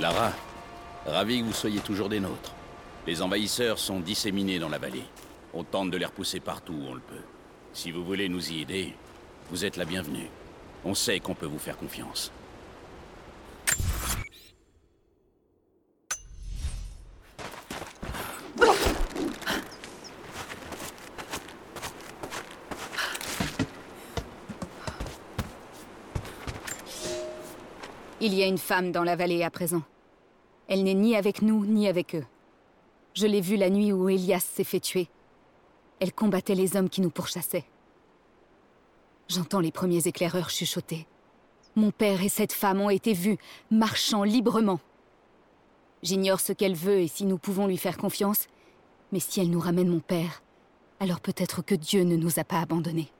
Lara, ravi que vous soyez toujours des nôtres. Les envahisseurs sont disséminés dans la vallée. On tente de les repousser partout où on le peut. Si vous voulez nous y aider, vous êtes la bienvenue. On sait qu'on peut vous faire confiance. Il y a une femme dans la vallée à présent. Elle n'est ni avec nous, ni avec eux. Je l'ai vue la nuit où Elias s'est fait tuer. Elle combattait les hommes qui nous pourchassaient. J'entends les premiers éclaireurs chuchoter. Mon père et cette femme ont été vus, marchant librement. J'ignore ce qu'elle veut et si nous pouvons lui faire confiance, mais si elle nous ramène mon père, alors peut-être que Dieu ne nous a pas abandonnés.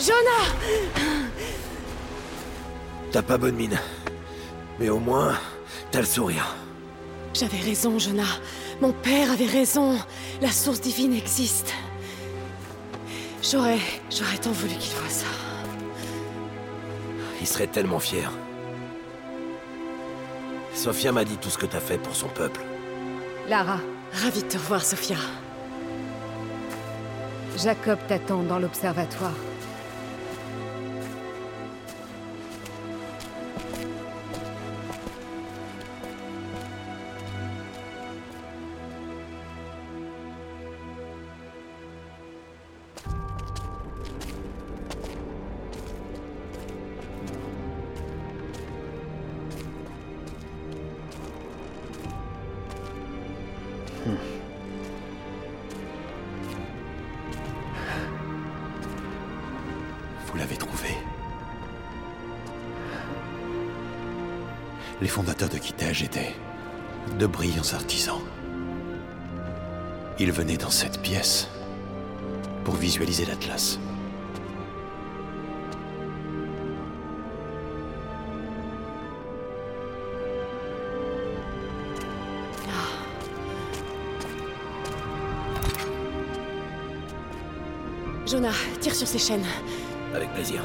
Jonah T'as pas bonne mine. Mais au moins, t'as le sourire. J'avais raison, Jonah. Mon père avait raison. La source divine existe. J'aurais... J'aurais tant voulu qu'il voie ça. Il serait tellement fier. Sophia m'a dit tout ce que t'as fait pour son peuple. Lara, Ravi de te revoir, Sophia. Jacob t'attend dans l'observatoire. Venaient dans cette pièce pour visualiser l'Atlas. Jonah, tire sur ces chaînes. Avec plaisir.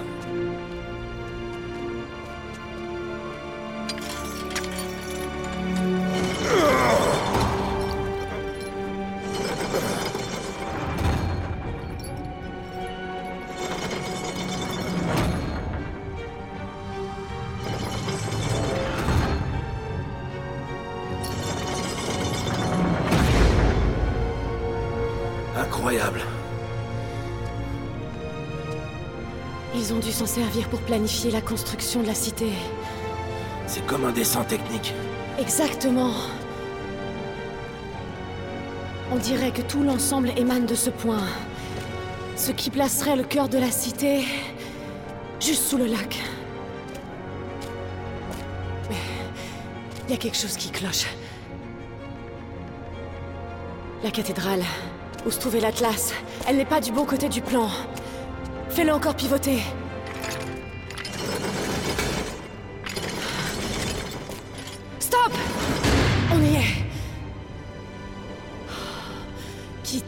Servir pour planifier la construction de la cité. C'est comme un dessin technique. Exactement. On dirait que tout l'ensemble émane de ce point. Ce qui placerait le cœur de la cité juste sous le lac. Mais il y a quelque chose qui cloche. La cathédrale, où se trouvait l'Atlas, elle n'est pas du bon côté du plan. Fais-le encore pivoter.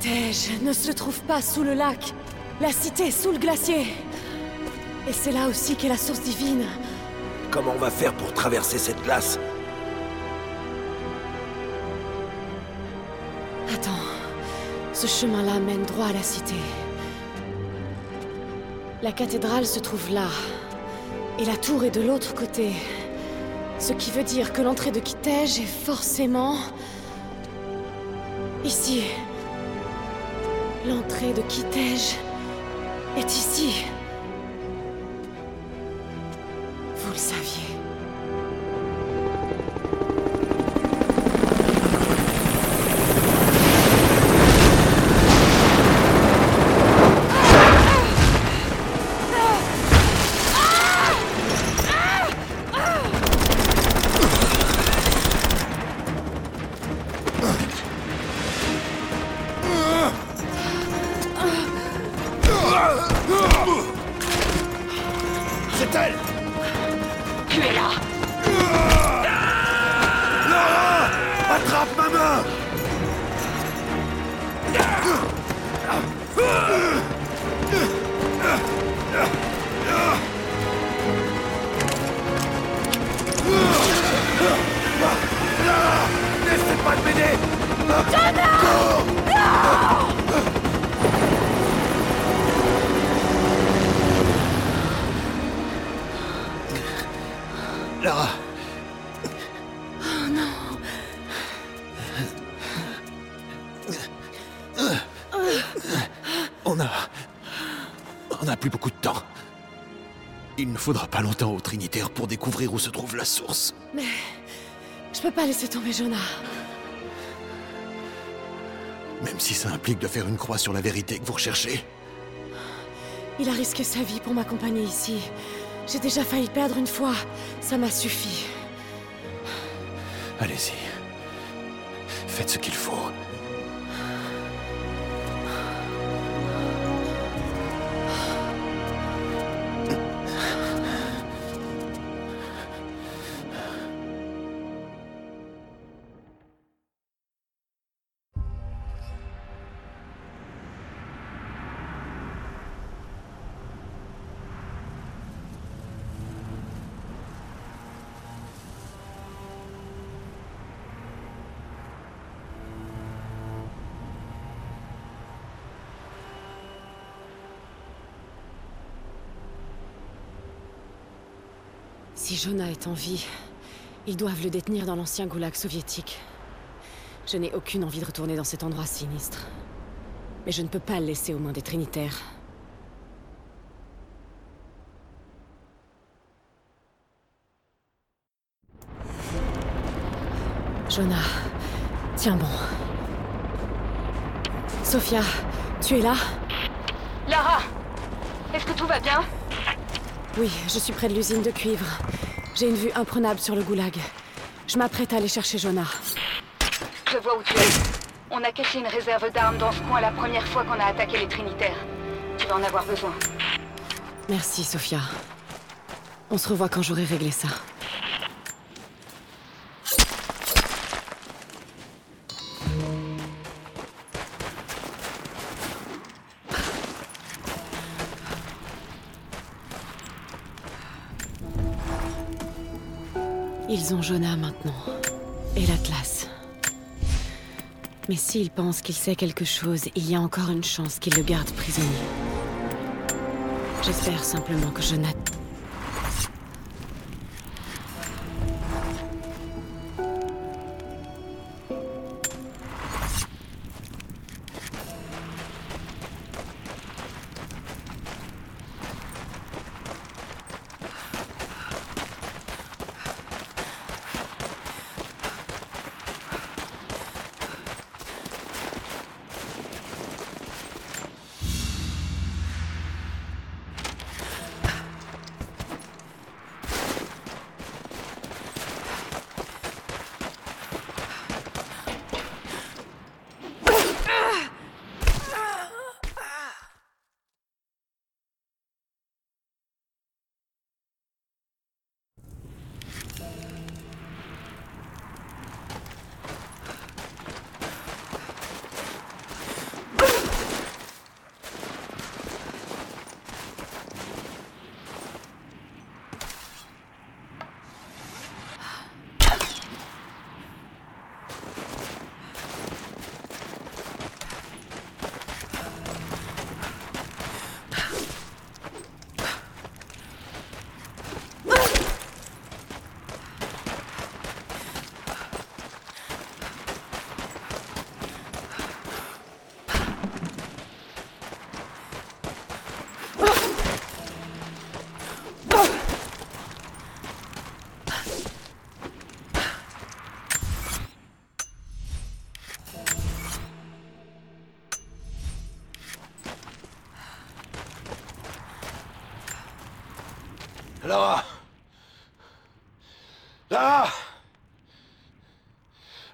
Kitej ne se trouve pas sous le lac. La cité sous le glacier. Et c'est là aussi qu'est la source divine. Comment on va faire pour traverser cette glace? Attends. Ce chemin-là mène droit à la cité. La cathédrale se trouve là. Et la tour est de l'autre côté. Ce qui veut dire que l'entrée de Kitej est forcément... Ici. L'entrée de Kitej est ici. On a... On n'a plus beaucoup de temps. Il ne faudra pas longtemps au Trinitaire pour découvrir où se trouve la source. Je peux pas laisser tomber Jonah. Même si ça implique de faire une croix sur la vérité que vous recherchez. Il a risqué sa vie pour m'accompagner ici. J'ai déjà failli perdre une fois. Ça m'a suffi. Allez-y. Faites ce qu'il faut. Jonah est en vie, ils doivent le détenir dans l'ancien goulag soviétique. Je n'ai aucune envie de retourner dans cet endroit sinistre. Mais je ne peux pas le laisser aux mains des Trinitaires. Jonah, tiens bon. Sophia, tu es là? Lara Est-ce que tout va bien? Oui, je suis près de l'usine de cuivre. J'ai une vue imprenable sur le goulag. Je m'apprête à aller chercher Jonah. Je vois où tu es. On a caché une réserve d'armes dans ce coin la première fois qu'on a attaqué les Trinitaires. Tu vas en avoir besoin. Merci, Sophia. On se revoit quand j'aurai réglé ça. Ils ont Jonah maintenant. Et l'Atlas. Mais s'il pense qu'il sait quelque chose, il y a encore une chance qu'il le garde prisonnier. J'espère simplement que Jonah...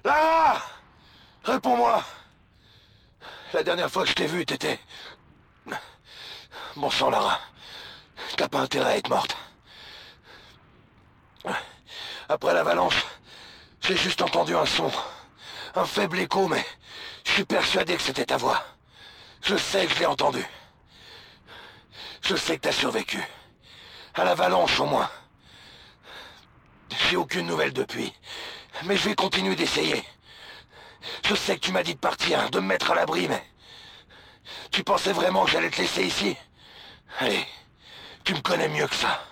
Lara Réponds-moi La dernière fois que je t'ai vue, t'étais... Bon sang, Lara. T'as pas intérêt à être morte. Après l'avalanche, j'ai juste entendu un son. Un faible écho, mais je suis persuadé que c'était ta voix. Je sais que je l'ai entendu. Je sais que t'as survécu. À l'avalanche, au moins. J'ai aucune nouvelle depuis. Mais je vais continuer d'essayer. Je sais que tu m'as dit de partir, de me mettre à l'abri, mais... Tu pensais vraiment que j'allais te laisser ici? Allez, tu me connais mieux que ça.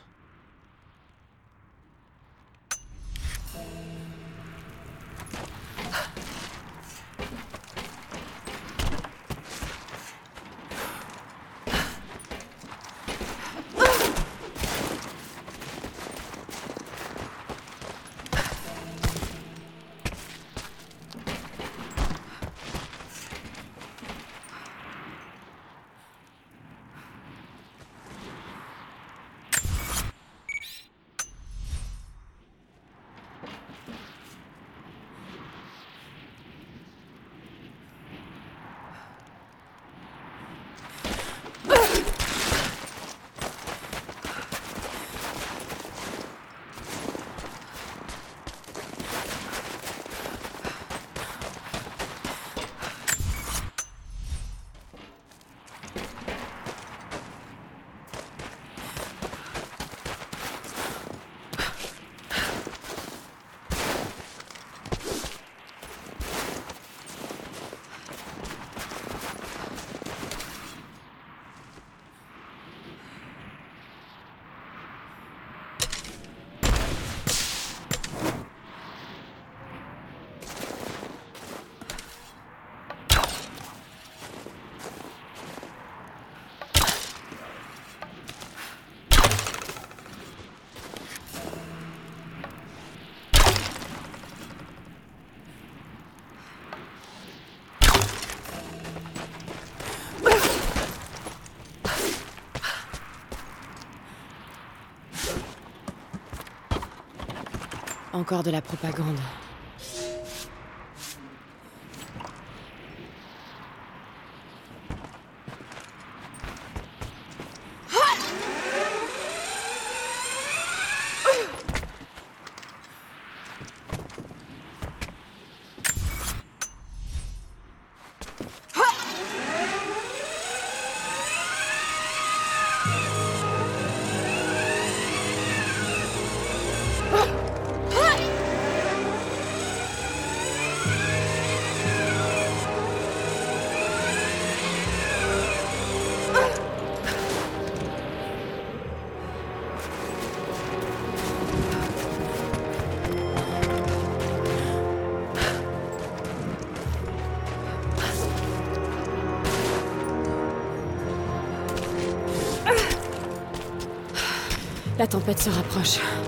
Encore de la propagande. Tempête se rapproche.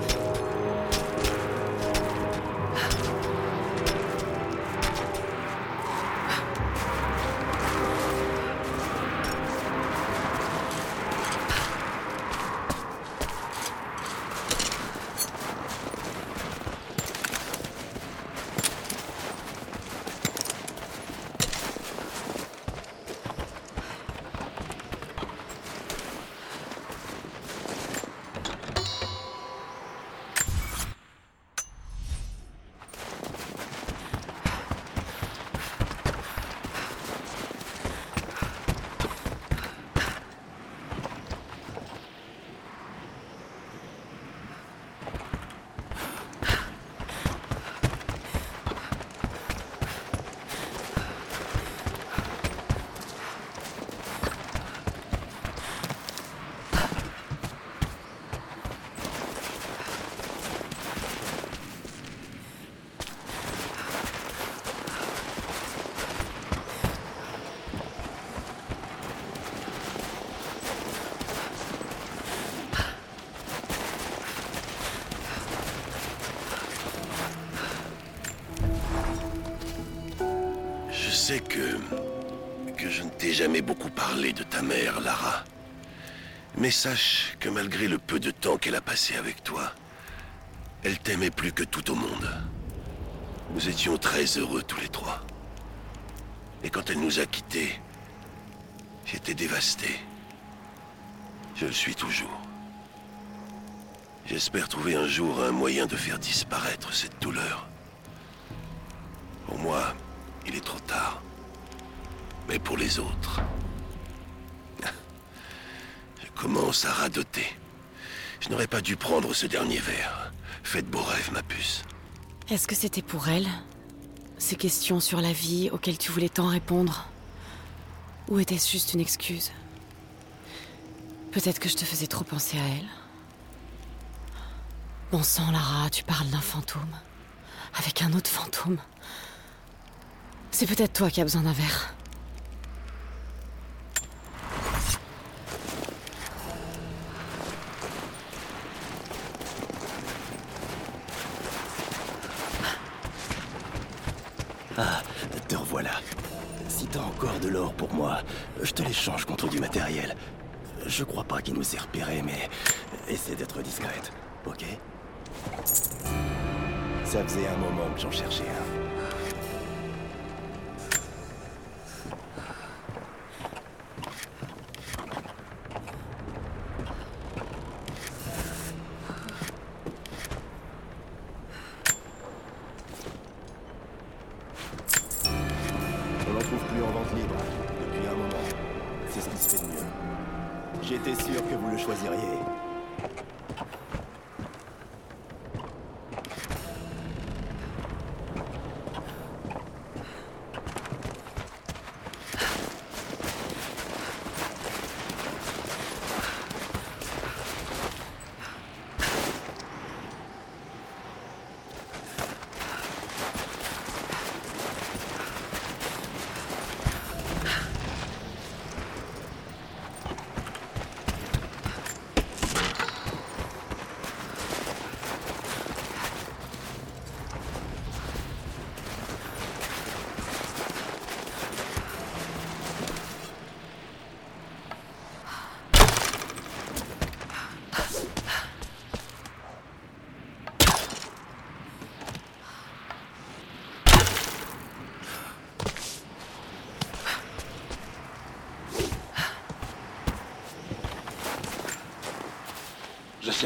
Sais que... que je ne t'ai jamais beaucoup parlé de ta mère, Lara. Mais sache que malgré le peu de temps qu'elle a passé avec toi, elle t'aimait plus que tout au monde. Nous étions très heureux tous les trois. Et quand elle nous a quittés, j'étais dévasté. Je le suis toujours. J'espère trouver un jour un moyen de faire disparaître cette douleur. Pour moi, trop tard. Mais pour les autres... Je commence à radoter? Je n'aurais pas dû prendre ce dernier verre. Faites beaux rêves, ma puce. Est-ce que c'était pour elle? Ces questions sur la vie auxquelles tu voulais tant répondre? Ou était-ce juste une excuse? Peut-être que je te faisais trop penser à elle. Bon sang, Lara, tu parles d'un fantôme. Avec un autre fantôme. C'est peut-être toi qui as besoin d'un verre. Ah, te revoilà. Si t'as encore de l'or pour moi, je te l'échange contre du matériel. Je crois pas qu'il nous ait repérés, mais essaie d'être discrète, ok? Ça faisait un moment que j'en cherchais un.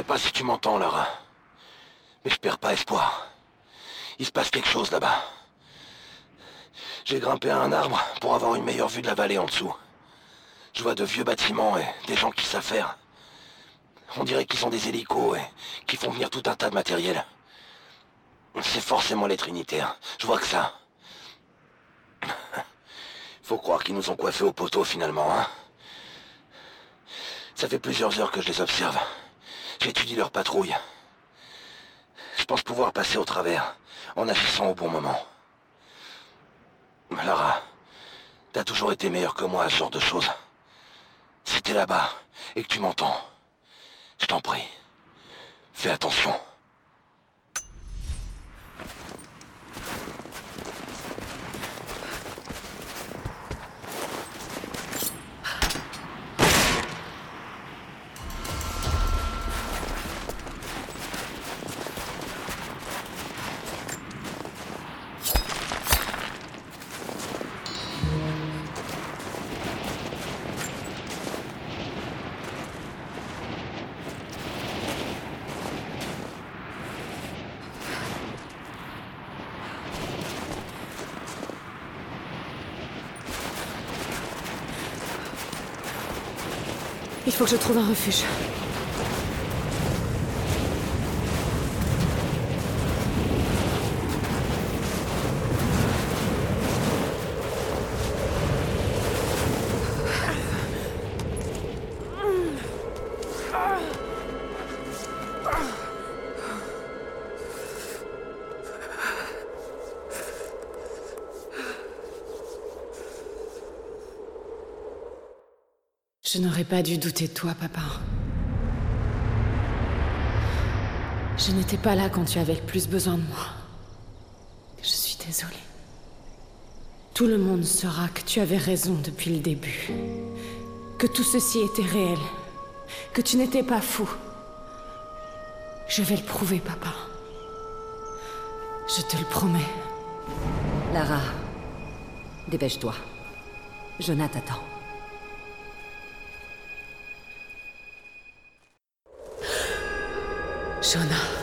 Pas si tu m'entends, Lara. Mais je perds pas espoir. Il se passe quelque chose là-bas. J'ai grimpé à un arbre pour avoir une meilleure vue de la vallée en dessous. Je vois de vieux bâtiments et des gens qui faire. On dirait qu'ils ont des hélicos et qui font venir tout un tas de matériel. C'est forcément les Trinitaires. Je vois que ça. Faut croire qu'ils nous ont coiffés au poteau finalement, hein. Ça fait plusieurs heures que je les observe. J'étudie leur patrouille. Je pense pouvoir passer au travers, en agissant au bon moment. Lara, t'as toujours été meilleur que moi à ce genre de choses. Si t'es là-bas et que tu m'entends, je t'en prie, fais attention. Il faut je trouve un refuge. Je n'aurais pas dû douter de toi, papa. Je n'étais pas là quand tu avais le plus besoin de moi. Je suis désolée. Tout le monde saura que tu avais raison depuis le début. Que tout ceci était réel. Que tu n'étais pas fou. Je vais le prouver, papa. Je te le promets. Lara, dépêche-toi. Jonah t'attend. Jonah.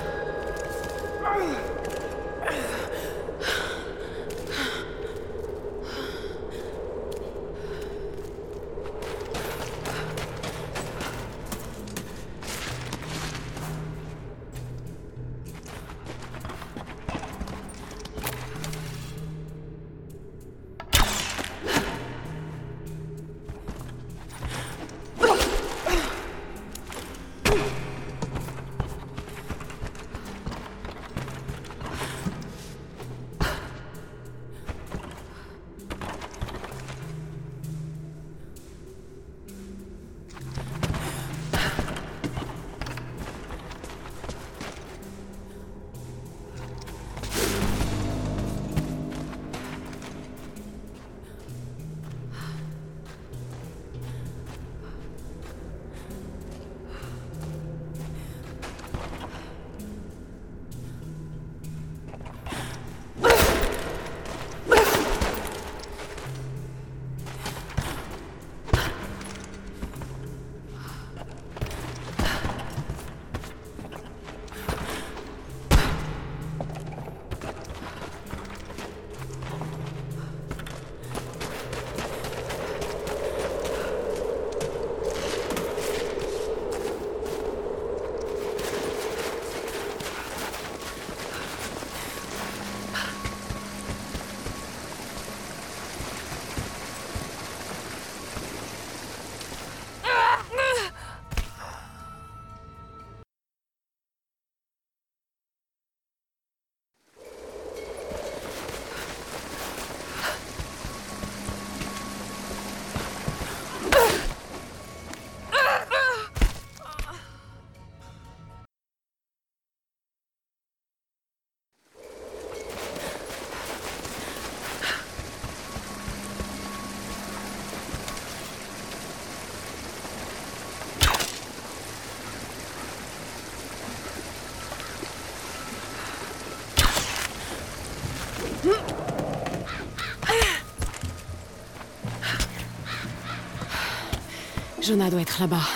Jonah doit être là-bas,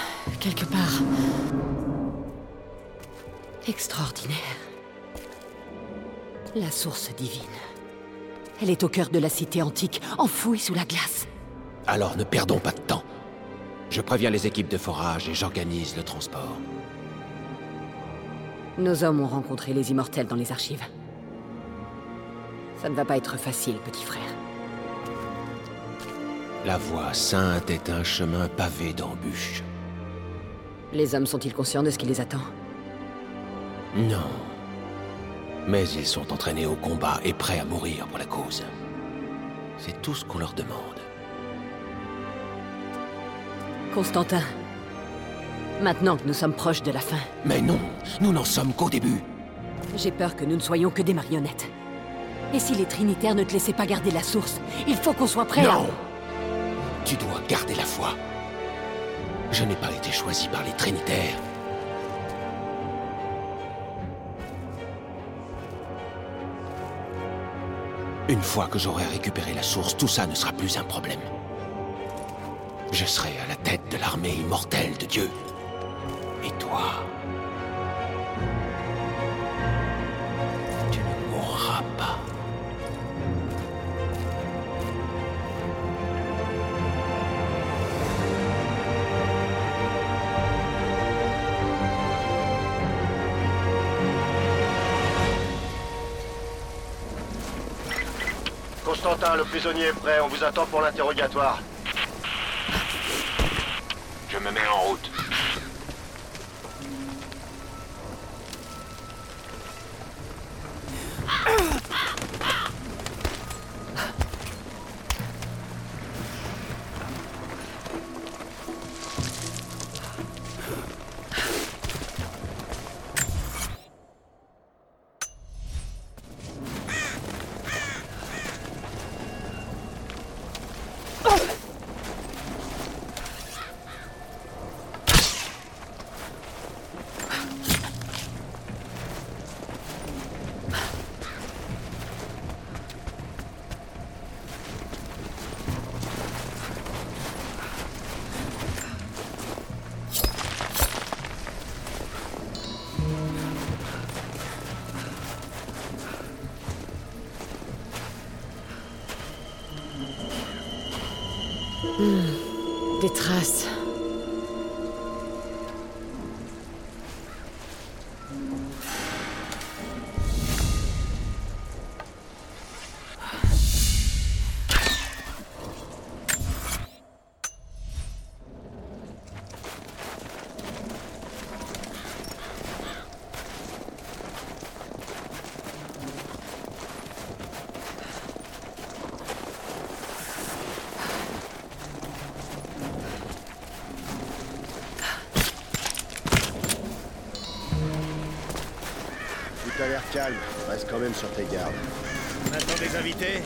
quelque part. Extraordinaire. La source divine. Elle est au cœur de la cité antique, enfouie sous la glace. Alors ne perdons pas de temps. Je préviens les équipes de forage et j'organise le transport. Nos hommes ont rencontré les immortels dans les archives. Ça ne va pas être facile, petit frère. La voie sainte est un chemin pavé d'embûches. Les hommes sont-ils conscients de ce qui les attend? Non. Mais ils sont entraînés au combat et prêts à mourir pour la cause. C'est tout ce qu'on leur demande. Constantin, maintenant que nous sommes proches de la fin, Mais non, nous n'en sommes qu'au début. j'ai peur que nous ne soyons que des marionnettes. Et si les Trinitaires ne te laissaient pas garder la source, il faut qu'on soit prêt à... Tu dois garder la foi. Je n'ai pas été choisi par les Trinitaires. Une fois que j'aurai récupéré la source, tout ça ne sera plus un problème. Je serai à la tête de l'armée immortelle de Dieu. Et toi Constantin, le prisonnier est prêt, on vous attend pour l'interrogatoire. Calme, reste quand même sur tes gardes. On attend des invités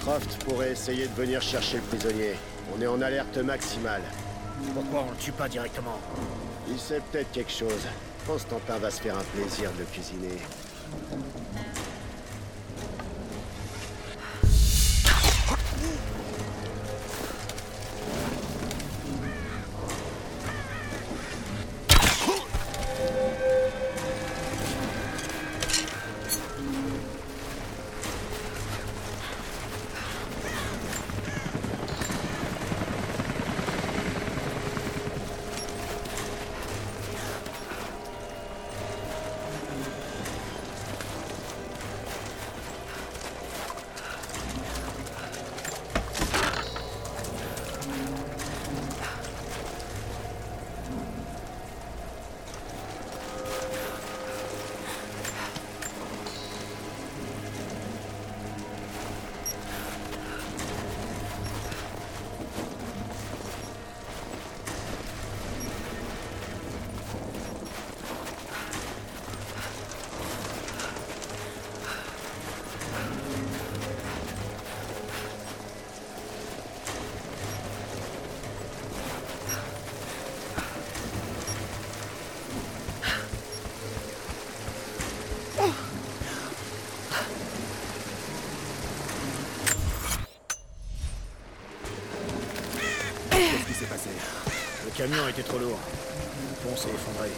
Croft pourrait essayer de venir chercher le prisonnier. On est en alerte maximale. Pourquoi on le tue pas directement? Il sait peut-être quelque chose. Constantin va se faire un plaisir de le cuisiner. Camion était trop lourd. Le pont s'est effondré.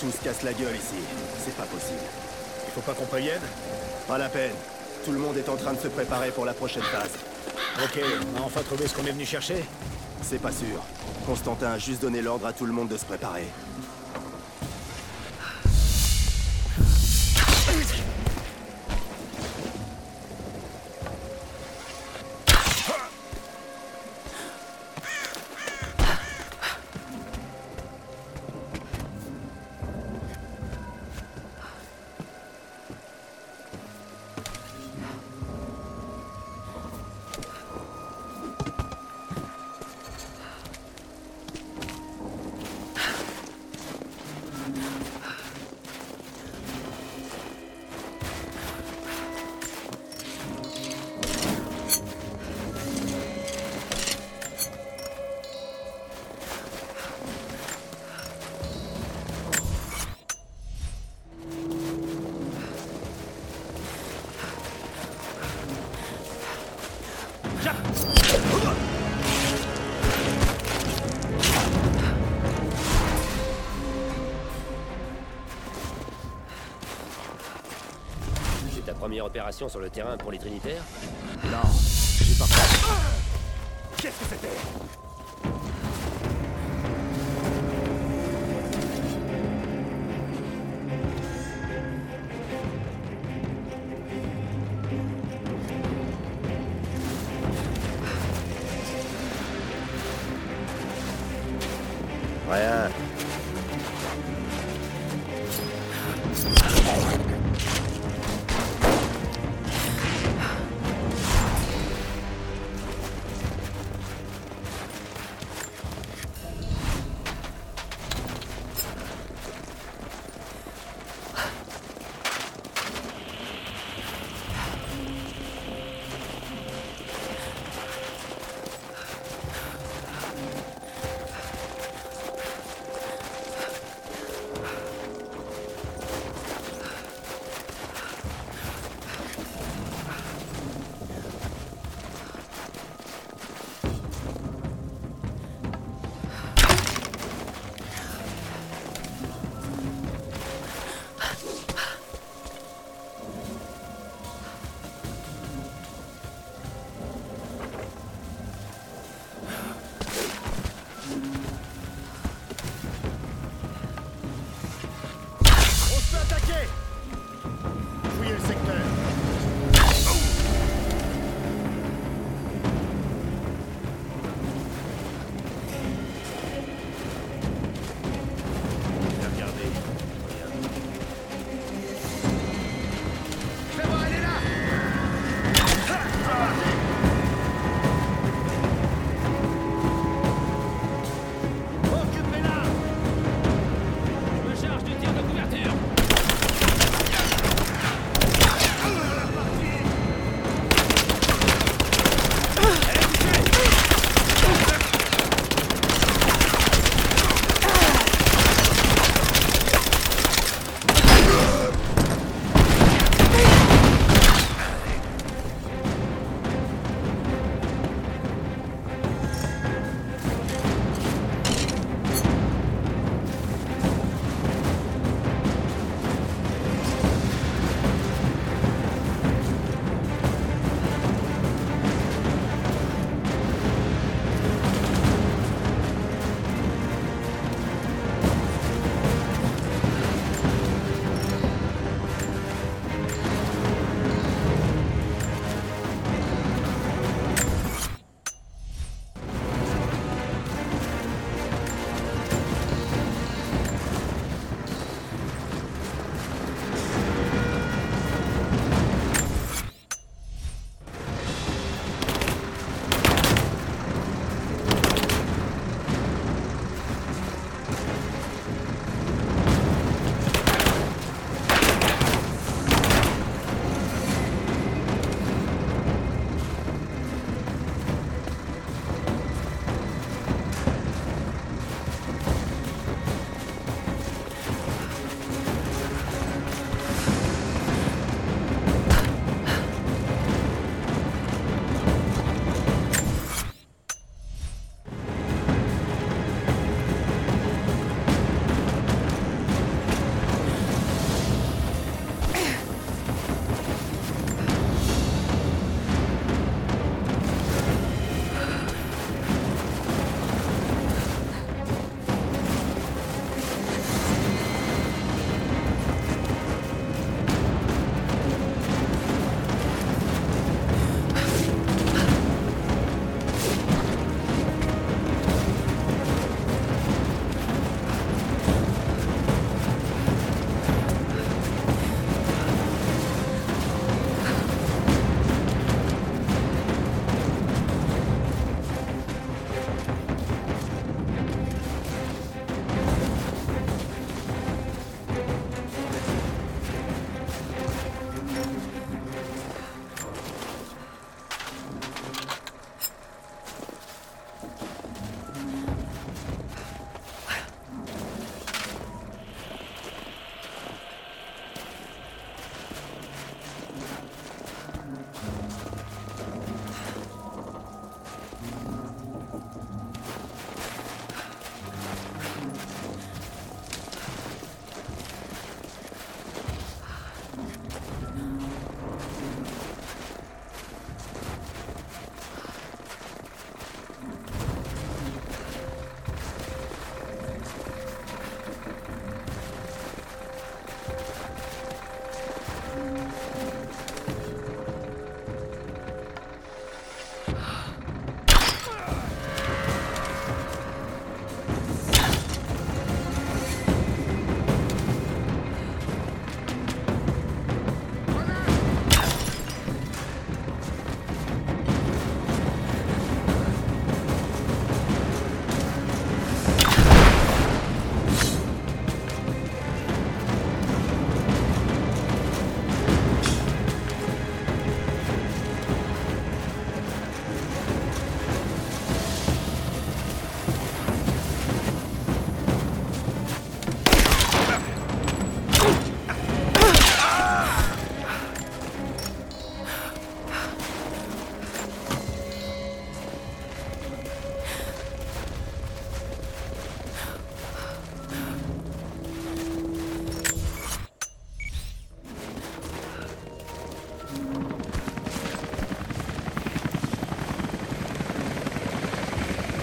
Tout se casse la gueule ici. C'est pas possible. Il faut pas qu'on prévienne Pas la peine. Tout le monde est en train de se préparer pour la prochaine phase. Ok, on a enfin trouvé ce qu'on est venu chercher C'est pas sûr. Constantin a juste donné l'ordre à tout le monde de se préparer. Première opération sur le terrain pour les Trinitaires. Non, j'ai pas Qu'est-ce que c'était?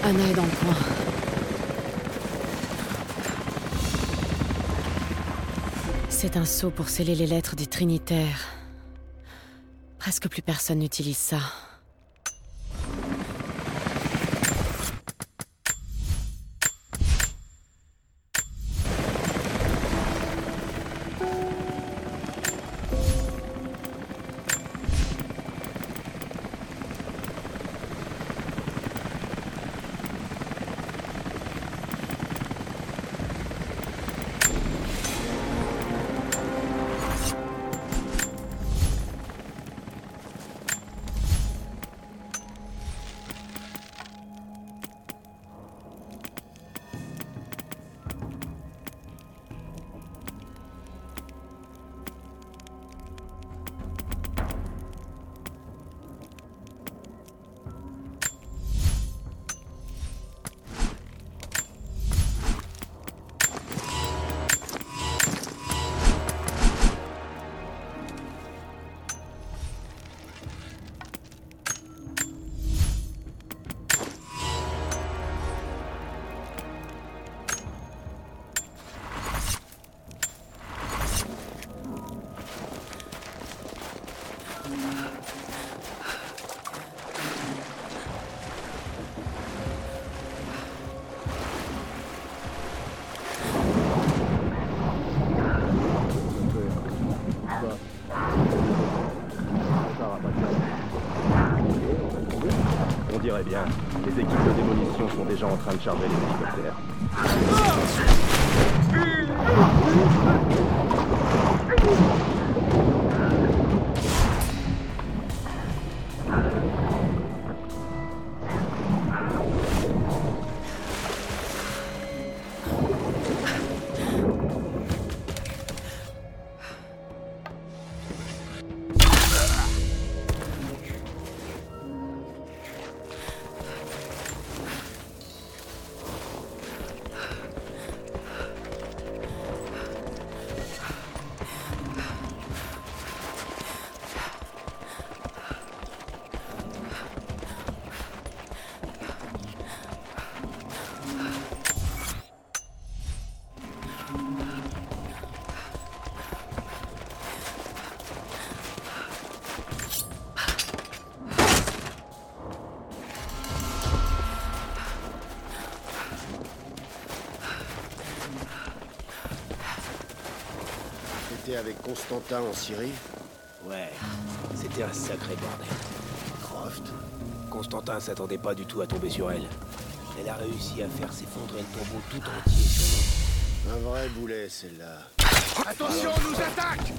Anna est dans le coin. C'est un sceau pour sceller les lettres des Trinitaires. Presque plus personne n'utilise ça. Avec Constantin en Syrie Ouais, c'était un sacré bordel. Croft Constantin s'attendait pas du tout à tomber sur elle. Elle a réussi à faire s'effondrer le tombeau tout entier sur Un vrai boulet, celle-là. Attention, on nous attaque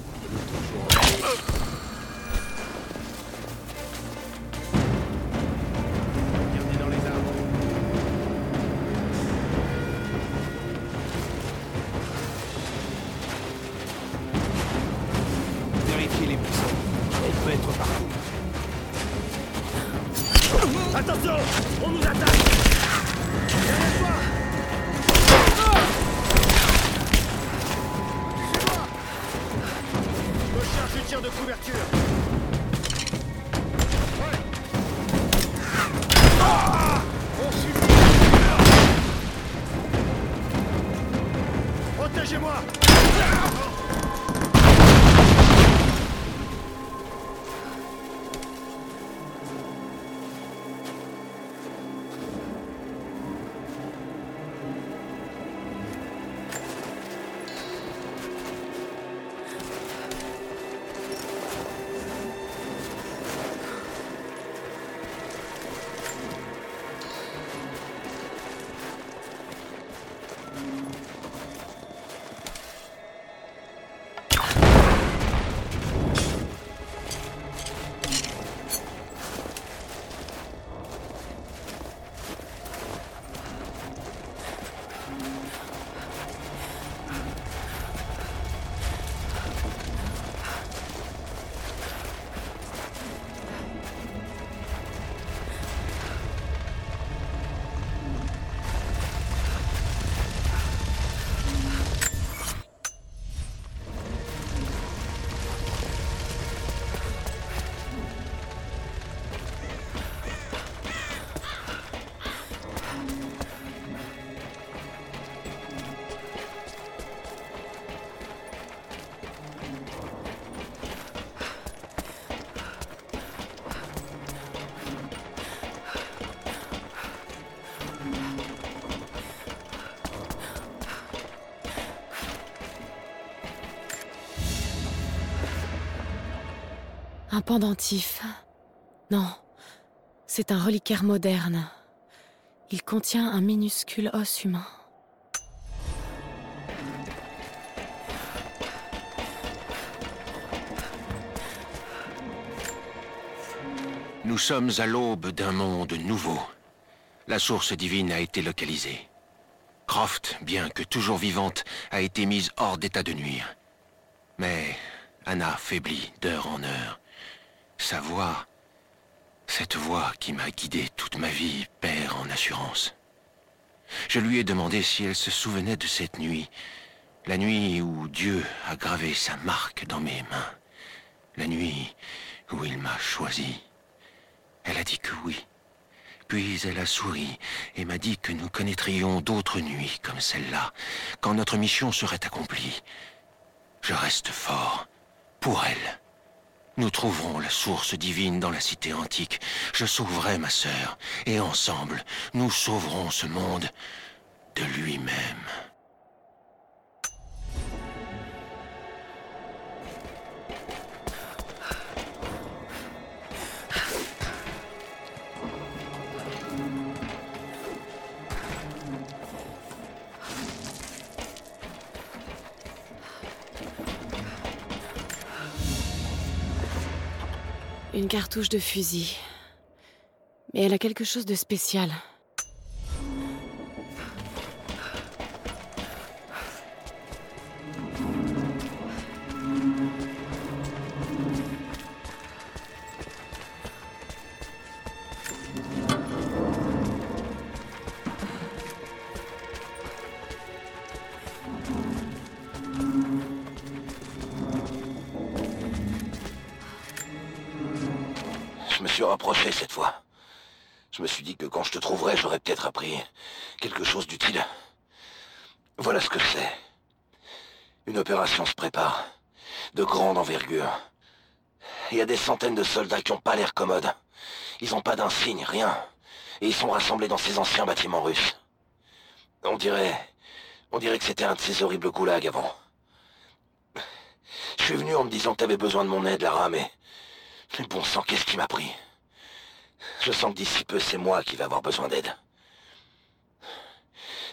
Un pendentif. Non, c'est un reliquaire moderne. Il contient un minuscule os humain. Nous sommes à l'aube d'un monde nouveau. La source divine a été localisée. Croft, bien que toujours vivante, a été mise hors d'état de nuire. Mais Anna faiblit d'heure en heure. Sa voix, cette voix qui m'a guidé toute ma vie, perd en assurance. Je lui ai demandé si elle se souvenait de cette nuit, la nuit où Dieu a gravé sa marque dans mes mains, la nuit où il m'a choisi. Elle a dit que oui. Puis elle a souri et m'a dit que nous connaîtrions d'autres nuits comme celle-là, quand notre mission serait accomplie. Je reste fort pour elle. Nous trouverons la source divine dans la cité antique. Je sauverai ma sœur, et ensemble, nous sauverons ce monde de lui-même. Une cartouche de fusil. Mais elle a quelque chose de spécial. De grande envergure. Il y a des centaines de soldats qui ont pas l'air commodes. Ils ont pas d'insigne, rien. Et ils sont rassemblés dans ces anciens bâtiments russes. On dirait... On dirait que c'était un de ces horribles goulags avant. Je suis venu en me disant que t'avais besoin de mon aide, Lara, mais... Mais bon sang, qu'est-ce qui m'a pris? Je sens que d'ici peu, c'est moi qui vais avoir besoin d'aide.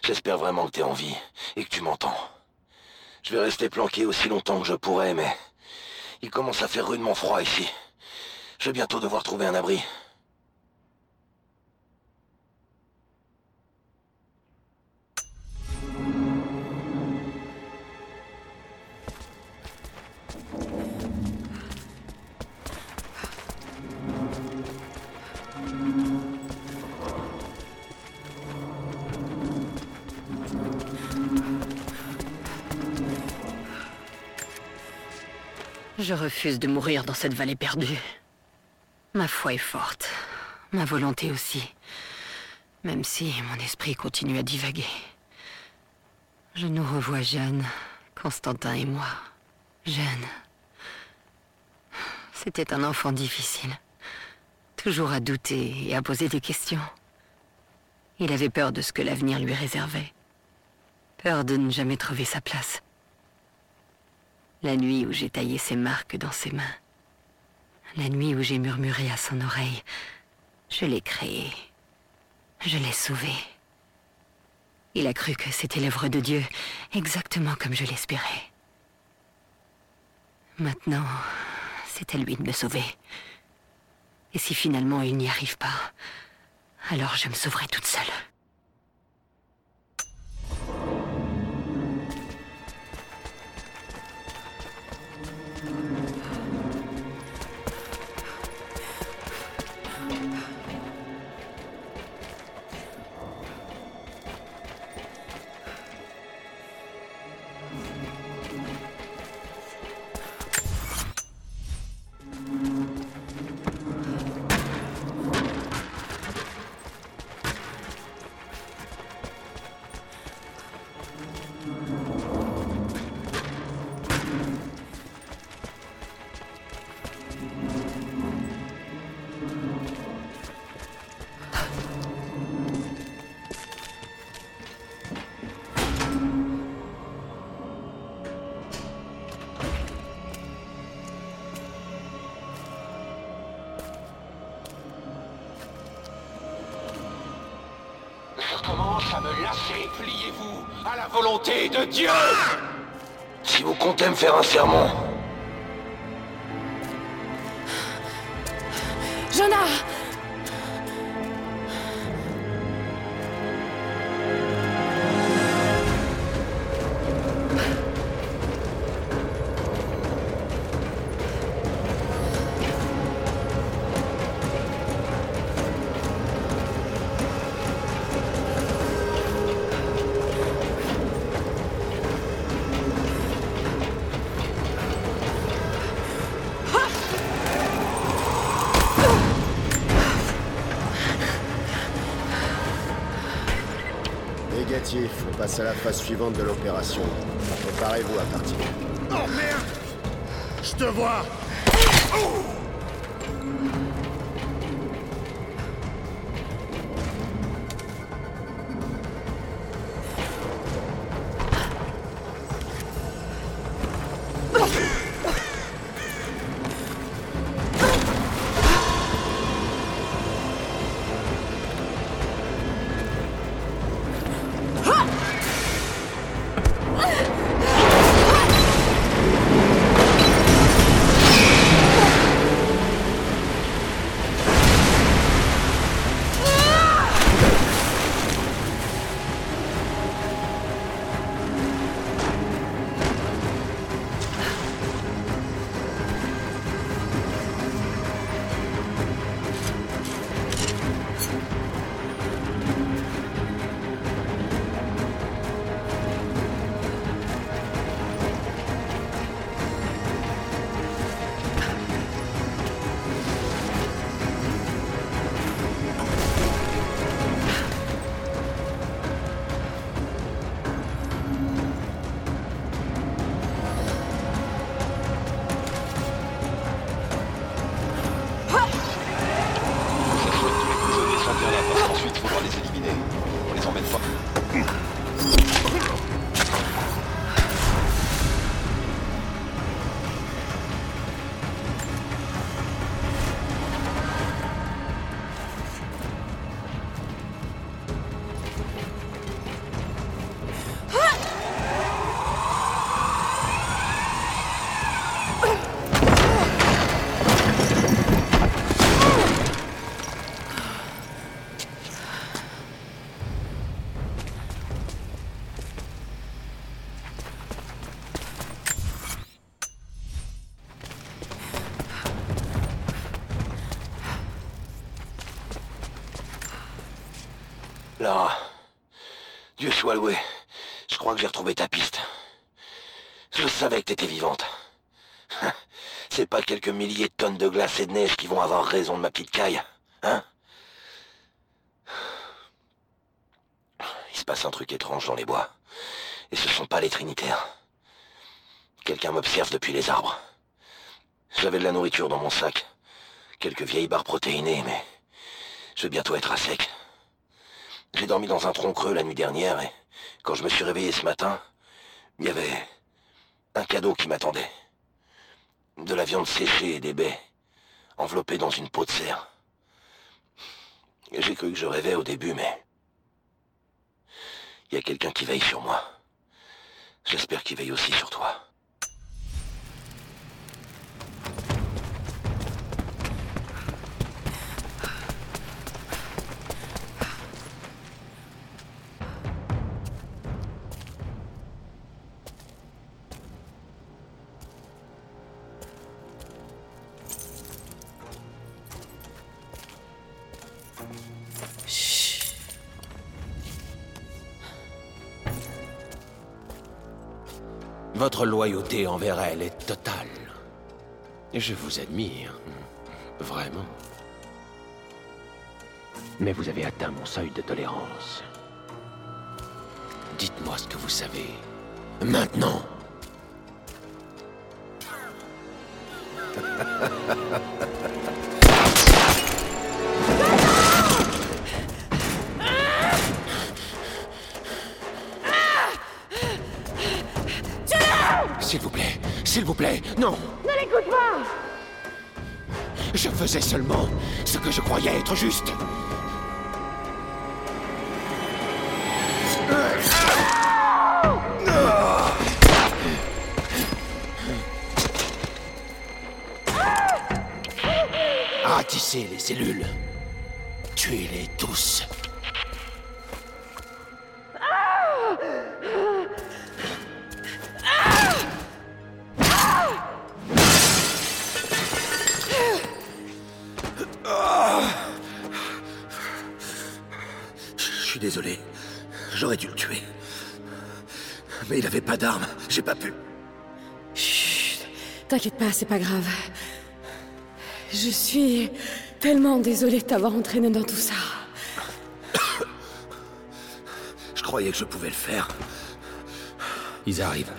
J'espère vraiment que t'es en vie et que tu m'entends. Je vais rester planqué aussi longtemps que je pourrai, mais... Il commence à faire rudement froid ici. Je vais bientôt devoir trouver un abri. Je refuse de mourir dans cette vallée perdue. Ma foi est forte. Ma volonté aussi. Même si mon esprit continue à divaguer. Je nous revois jeunes, Constantin et moi. Jeunes. C'était un enfant difficile. Toujours à douter et à poser des questions. Il avait peur de ce que l'avenir lui réservait. Peur de ne jamais trouver sa place. La nuit où j'ai taillé ses marques dans ses mains. La nuit où j'ai murmuré à son oreille. Je l'ai créé. Je l'ai sauvé. Il a cru que c'était l'œuvre de Dieu, exactement comme je l'espérais. Maintenant, c'est à lui de me sauver. Et si finalement il n'y arrive pas, alors je me sauverai toute seule. Me lasser. Pliez-vous à la volonté de Dieu Si vous comptez me faire un sermon... Jonah passe à la phase suivante de l'opération. Préparez-vous à partir. Oh merde Je te vois Loué. Je crois que j'ai retrouvé ta piste. Je savais que t'étais vivante. C'est pas quelques milliers de tonnes de glace et de neige qui vont avoir raison de ma petite caille, hein? Il se passe un truc étrange dans les bois. Et ce sont pas les Trinitaires. Quelqu'un m'observe depuis les arbres. J'avais de la nourriture dans mon sac. Quelques vieilles barres protéinées, mais... Je vais bientôt être à sec. J'ai dormi dans un tronc creux la nuit dernière et quand je me suis réveillé ce matin, il y avait un cadeau qui m'attendait. De la viande séchée et des baies, enveloppées dans une peau de cerf. J'ai cru que je rêvais au début, mais... Il y a quelqu'un qui veille sur moi. J'espère qu'il veille aussi sur toi. Votre loyauté envers elle est totale. Je vous admire. Vraiment. Mais vous avez atteint mon seuil de tolérance. Dites-moi ce que vous savez. Maintenant faisais seulement ce que je croyais être juste. Ratisser les cellules. Tuez-les tous. T'inquiète pas, c'est pas grave. Je suis tellement désolée de t'avoir entraîné dans tout ça. Je croyais que je pouvais le faire. Ils arrivent.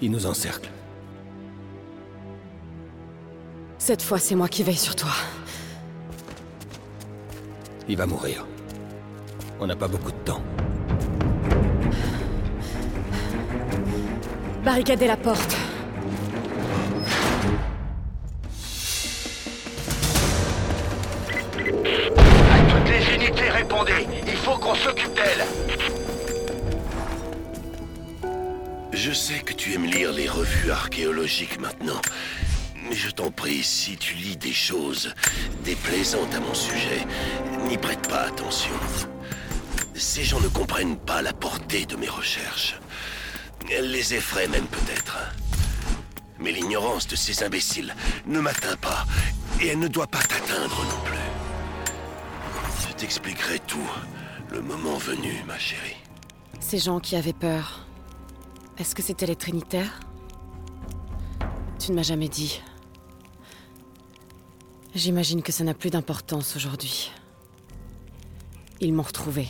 Ils nous encerclent. Cette fois, c'est moi qui veille sur toi. Il va mourir. On n'a pas beaucoup de temps. Barricadez la porte. Il faut qu'on s'occupe d'elle Je sais que tu aimes lire les revues archéologiques maintenant. Mais je t'en prie, si tu lis des choses déplaisantes à mon sujet, n'y prête pas attention. Ces gens ne comprennent pas la portée de mes recherches. Elles les effraient même peut-être. Mais l'ignorance de ces imbéciles ne m'atteint pas, et elle ne doit pas t'atteindre non plus. T'expliquerai tout, le moment venu, ma chérie. Ces gens qui avaient peur. Est-ce que c'était les Trinitaires? Tu ne m'as jamais dit. J'imagine que ça n'a plus d'importance aujourd'hui. Ils m'ont retrouvé.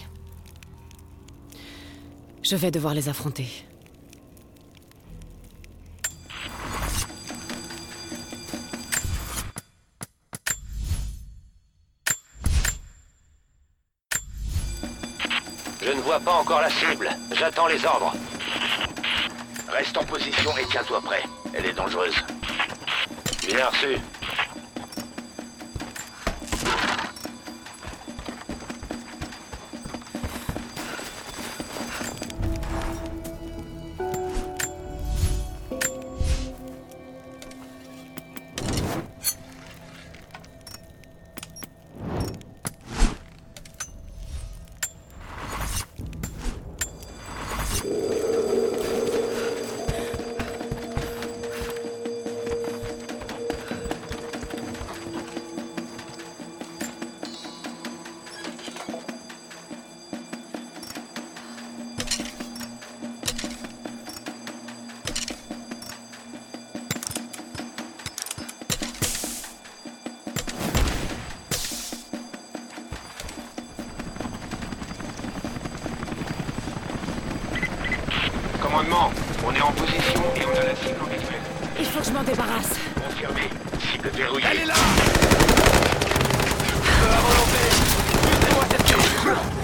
Je vais devoir les affronter. Pas encore la cible. J'attends les ordres. Reste en position et tiens-toi prêt. Elle est dangereuse. Bien reçu. Commandement, on est en position et on a la cible en visuel. Il faut que je m'en débarrasse. Confirmé. Cible verrouillée. Elle est là Feu à volonté. Usez-moi cette cible.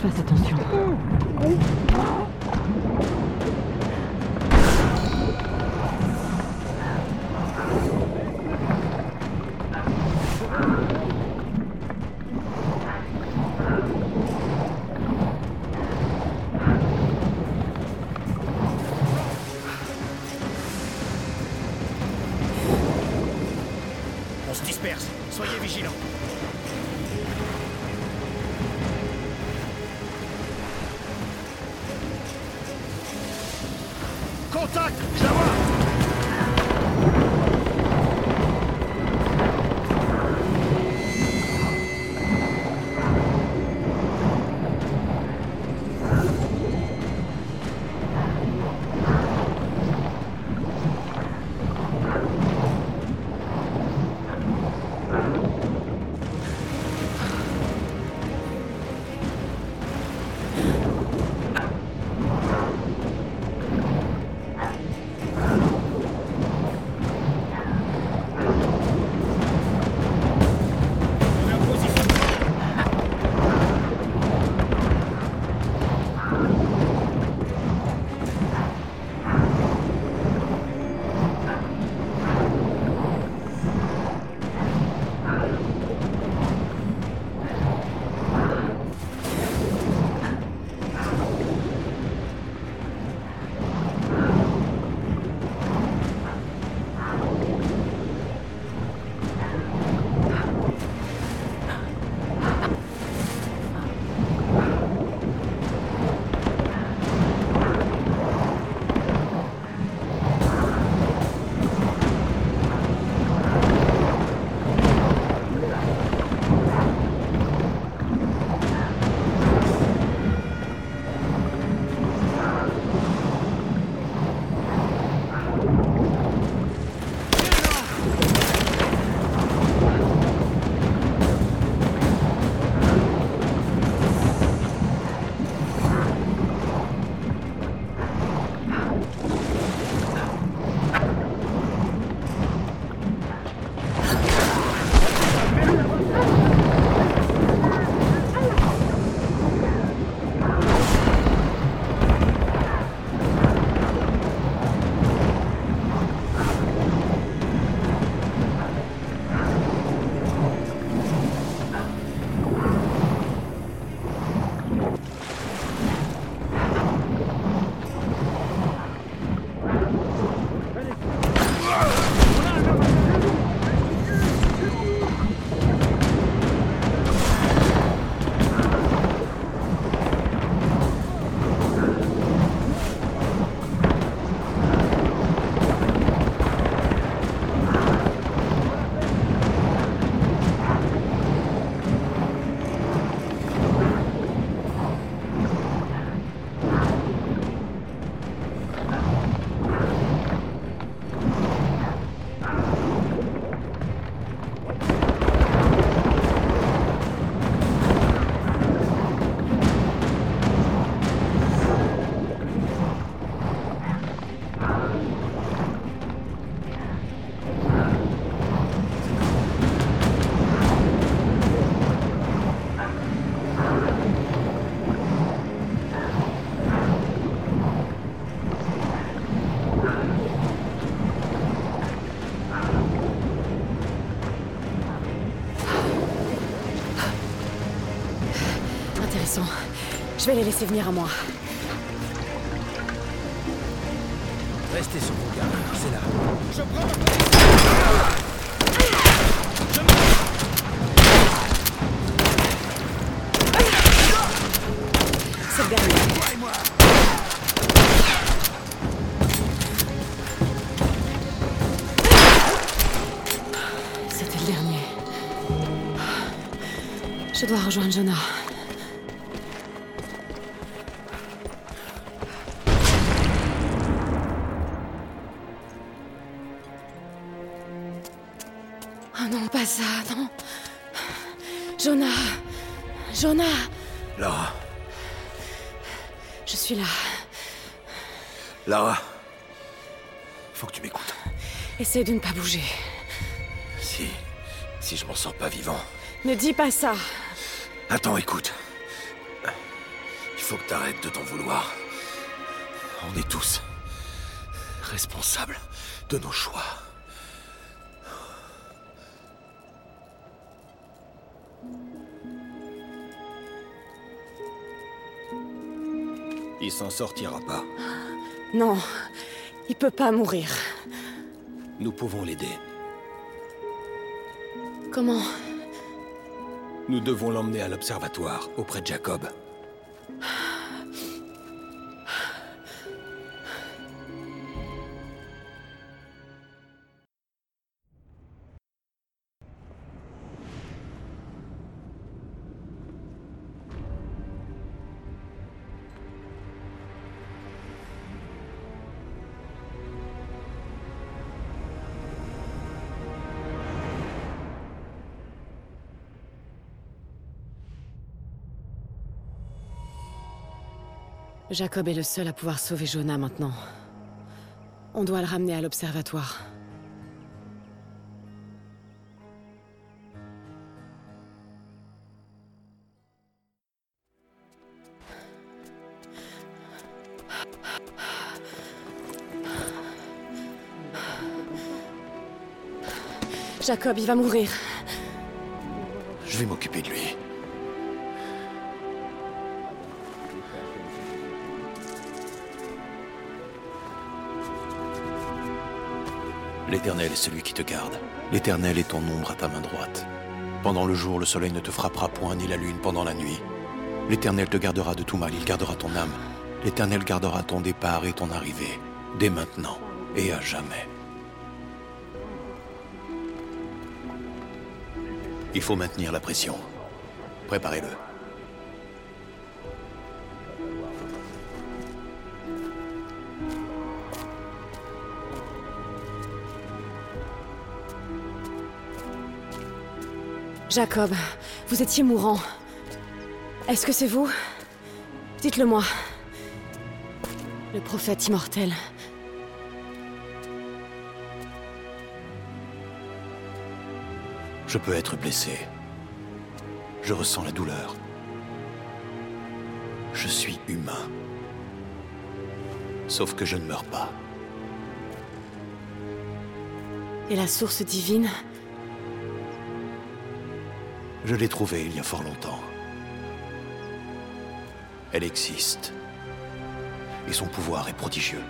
Je fasse attention. Vais les laisser venir à moi. Restez sur vos gardes. C'est là. Je prends ma C'est le dernier. C'était le dernier. Je dois rejoindre Jonah. Lara. Faut que tu m'écoutes. Essaye de ne pas bouger. Si. Si je m'en sors pas vivant. Ne dis pas ça Attends, écoute. Il faut que t'arrêtes de t'en vouloir. On est tous responsables de nos choix. Il s'en sortira pas. Non, il peut pas mourir. Nous pouvons l'aider. Comment? Nous devons l'emmener à l'observatoire, auprès de Jacob. Jacob est le seul à pouvoir sauver Jonah maintenant. On doit le ramener à l'observatoire. Jacob, il va mourir. Je vais m'occuper de lui. L'Éternel est celui qui te garde. L'Éternel est ton ombre à ta main droite. Pendant le jour, le soleil ne te frappera point, ni la lune pendant la nuit. L'Éternel te gardera de tout mal, il gardera ton âme. L'Éternel gardera ton départ et ton arrivée, dès maintenant et à jamais. Il faut maintenir la pression. Préparez-le. Jacob, vous étiez mourant. Est-ce que c'est vous? Dites-le moi. Le prophète immortel. Je peux être blessé. Je ressens la douleur. Je suis humain. Sauf que je ne meurs pas. Et la source divine? Je l'ai trouvée il y a fort longtemps. Elle existe. Et son pouvoir est prodigieux.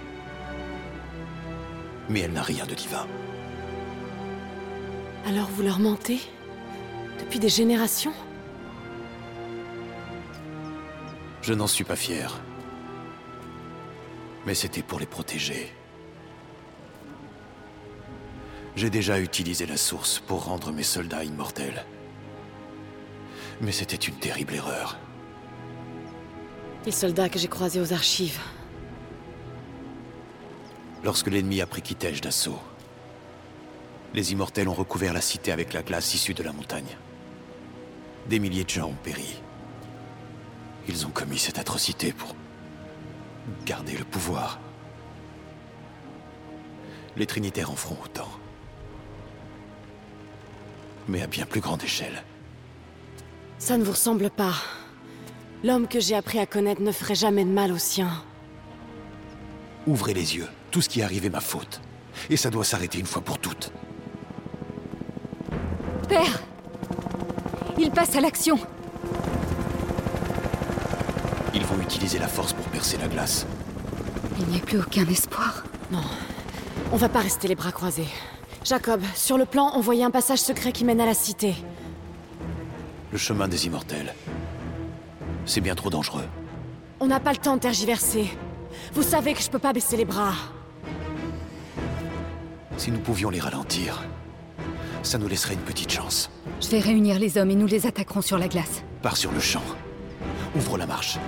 Mais elle n'a rien de divin. Alors vous leur mentez Depuis des générations? Je n'en suis pas fier. Mais c'était pour les protéger. J'ai déjà utilisé la source pour rendre mes soldats immortels. Mais c'était une terrible erreur. Les soldats que j'ai croisés aux archives. Lorsque l'ennemi a pris Kitej d'assaut, les immortels ont recouvert la cité avec la glace issue de la montagne. Des milliers de gens ont péri. Ils ont commis cette atrocité pour garder le pouvoir. Les Trinitaires en feront autant. Mais à bien plus grande échelle. Ça ne vous ressemble pas. L'homme que j'ai appris à connaître ne ferait jamais de mal aux siens. Ouvrez les yeux. Tout ce qui est arrivé est ma faute. Et ça doit s'arrêter une fois pour toutes. Père Il passe à l'action Ils vont utiliser la force pour percer la glace. Il n'y a plus aucun espoir. Non. On va pas rester les bras croisés. Jacob, sur le plan, on voyait un passage secret qui mène à la cité. Le chemin des immortels. C'est bien trop dangereux. On n'a pas le temps de tergiverser. Vous savez que je peux pas baisser les bras. Si nous pouvions les ralentir, ça nous laisserait une petite chance. Je vais réunir les hommes et nous les attaquerons sur la glace. Pars sur le champ. Ouvre la marche.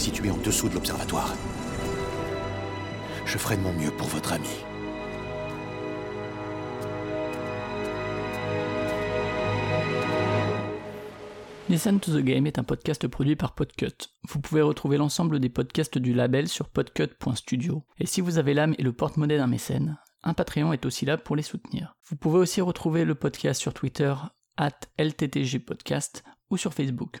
Située en dessous de l'observatoire. Je ferai de mon mieux pour votre ami. Listen to the Game est un podcast produit par Podcut. Vous pouvez retrouver l'ensemble des podcasts du label sur podcut.studio. Et si vous avez l'âme et le porte-monnaie d'un mécène, un Patreon est aussi là pour les soutenir. Vous pouvez aussi retrouver le podcast sur Twitter, at LTTG Podcast, ou sur Facebook.